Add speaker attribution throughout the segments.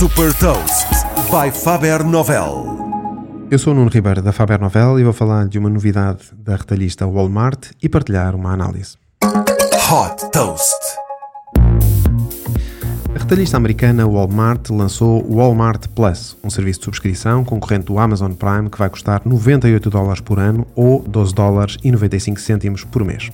Speaker 1: Super Toast by Faber Novel.
Speaker 2: Eu sou o Nuno Ribeiro da Faber Novel e vou falar de uma novidade da retalhista Walmart e partilhar uma análise.
Speaker 1: Hot Toast.
Speaker 2: A retalhista americana Walmart lançou o Walmart Plus, um serviço de subscrição concorrente do Amazon Prime que vai custar 98 dólares por ano ou 12 dólares e 95 cêntimos por mês.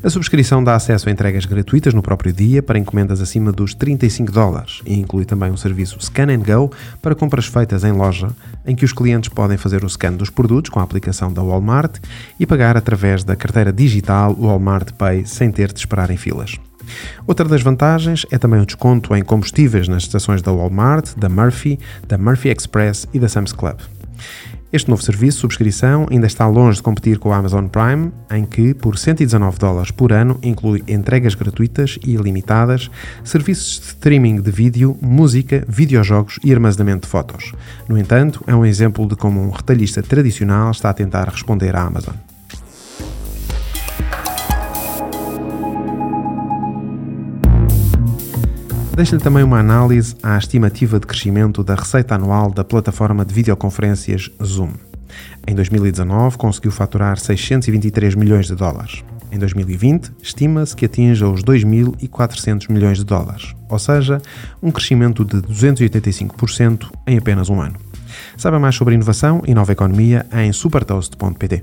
Speaker 2: A subscrição dá acesso a entregas gratuitas no próprio dia para encomendas acima dos 35 dólares e inclui também um serviço Scan and Go para compras feitas em loja, em que os clientes podem fazer o scan dos produtos com a aplicação da Walmart e pagar através da carteira digital Walmart Pay sem ter de esperar em filas. Outra das vantagens é também o desconto em combustíveis nas estações da Walmart, da Murphy, da Murphy Express e da Sam's Club. Este novo serviço de subscrição ainda está longe de competir com o Amazon Prime, em que, por 119 dólares por ano, inclui entregas gratuitas e ilimitadas, serviços de streaming de vídeo, música, videojogos e armazenamento de fotos. No entanto, é um exemplo de como um retalhista tradicional está a tentar responder à Amazon. Deixa-lhe também uma análise à estimativa de crescimento da receita anual da plataforma de videoconferências Zoom. Em 2019, conseguiu faturar 623 milhões de dólares. Em 2020, estima-se que atinja os 2.400 milhões de dólares, ou seja, um crescimento de 285% em apenas um ano. Saiba mais sobre inovação e nova economia em supertoast.pt.